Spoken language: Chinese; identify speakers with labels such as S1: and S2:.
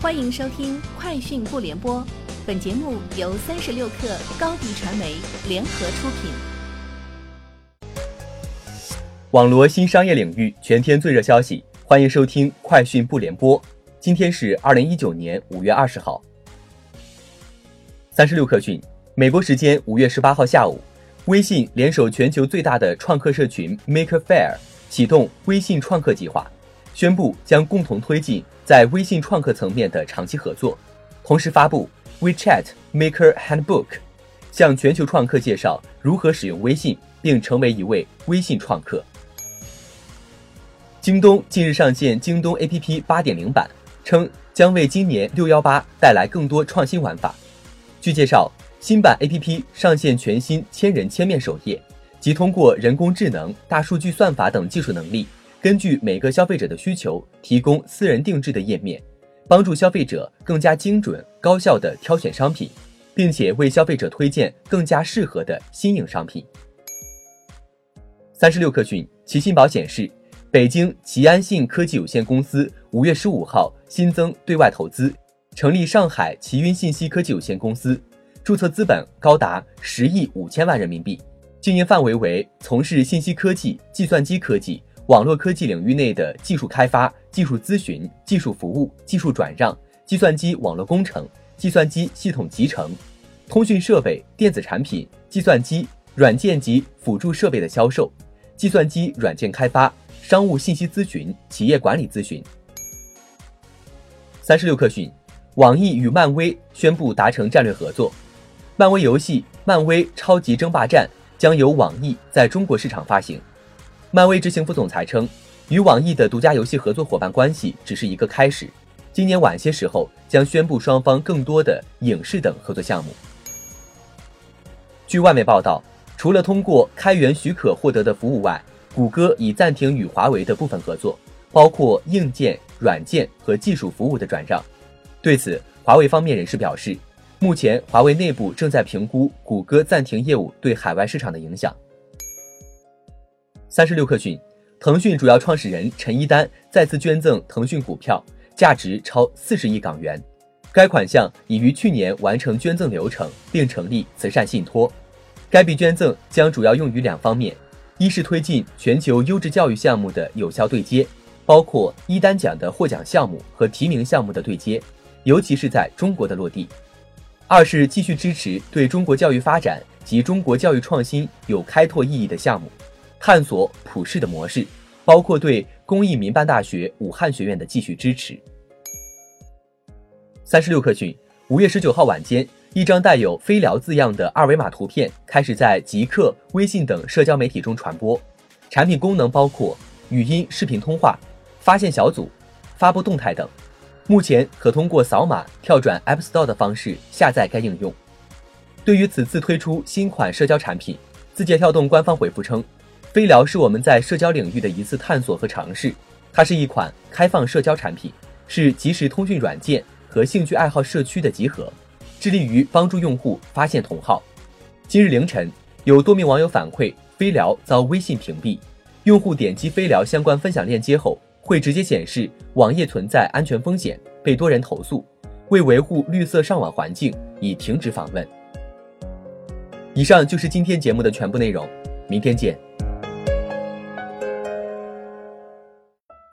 S1: 欢迎收听《快讯不联播》，本节目由三十六克高低传媒联合出品。
S2: 网罗新商业领域全天最热消息，欢迎收听《快讯不联播》。今天是二零一九年五月二十号。三十六克讯，美国时间五月十八号下午，微信联手全球最大的创客社群 Maker Faire，启动微信创客计划。宣布将共同推进在微信创客层面的长期合作，同时发布 WeChat Maker Handbook，向全球创客介绍如何使用微信并成为一位微信创客。京东近日上线京东 APP 8.0版，称将为今年六幺八带来更多创新玩法。据介绍，新版 APP 上线全新千人千面首页，即通过人工智能、大数据算法等技术能力。根据每个消费者的需求，提供私人定制的页面，帮助消费者更加精准、高效地挑选商品，并且为消费者推荐更加适合的新颖商品。三十六氪讯，齐信宝显示，北京齐安信科技有限公司五月十五号新增对外投资，成立上海齐云信息科技有限公司，注册资本高达十亿五千万人民币，经营范围为从事信息科技、计算机科技。网络科技领域内的技术开发、技术咨询、技术服务、技术转让、计算机网络工程、计算机系统集成、通讯设备、电子产品、计算机软件及辅助设备的销售、计算机软件开发、商务信息咨询、企业管理咨询。三十六氪讯，网易与漫威宣布达成战略合作，漫威游戏《漫威超级争霸战》将由网易在中国市场发行。漫威执行副总裁称，与网易的独家游戏合作伙伴关系只是一个开始，今年晚些时候将宣布双方更多的影视等合作项目。据外媒报道，除了通过开源许可获得的服务外，谷歌已暂停与华为的部分合作，包括硬件、软件和技术服务的转让。对此，华为方面人士表示，目前华为内部正在评估谷歌暂停业务对海外市场的影响。三十六氪讯，腾讯主要创始人陈一丹再次捐赠腾讯股票，价值超四十亿港元。该款项已于去年完成捐赠流程，并成立慈善信托。该笔捐赠将主要用于两方面：一是推进全球优质教育项目的有效对接，包括一丹奖的获奖项目和提名项目的对接，尤其是在中国的落地；二是继续支持对中国教育发展及中国教育创新有开拓意义的项目。探索普世的模式，包括对公益民办大学武汉学院的继续支持。三十六氪讯，五月十九号晚间，一张带有“飞聊”字样的二维码图片开始在极客、微信等社交媒体中传播。产品功能包括语音、视频通话、发现小组、发布动态等。目前可通过扫码跳转 App Store 的方式下载该应用。对于此次推出新款社交产品，字节跳动官方回复称。飞聊是我们在社交领域的一次探索和尝试，它是一款开放社交产品，是即时通讯软件和兴趣爱好社区的集合，致力于帮助用户发现同好。今日凌晨，有多名网友反馈，飞聊遭微信屏蔽，用户点击飞聊相关分享链接后，会直接显示网页存在安全风险，被多人投诉。为维护绿色上网环境，已停止访问。以上就是今天节目的全部内容，明天见。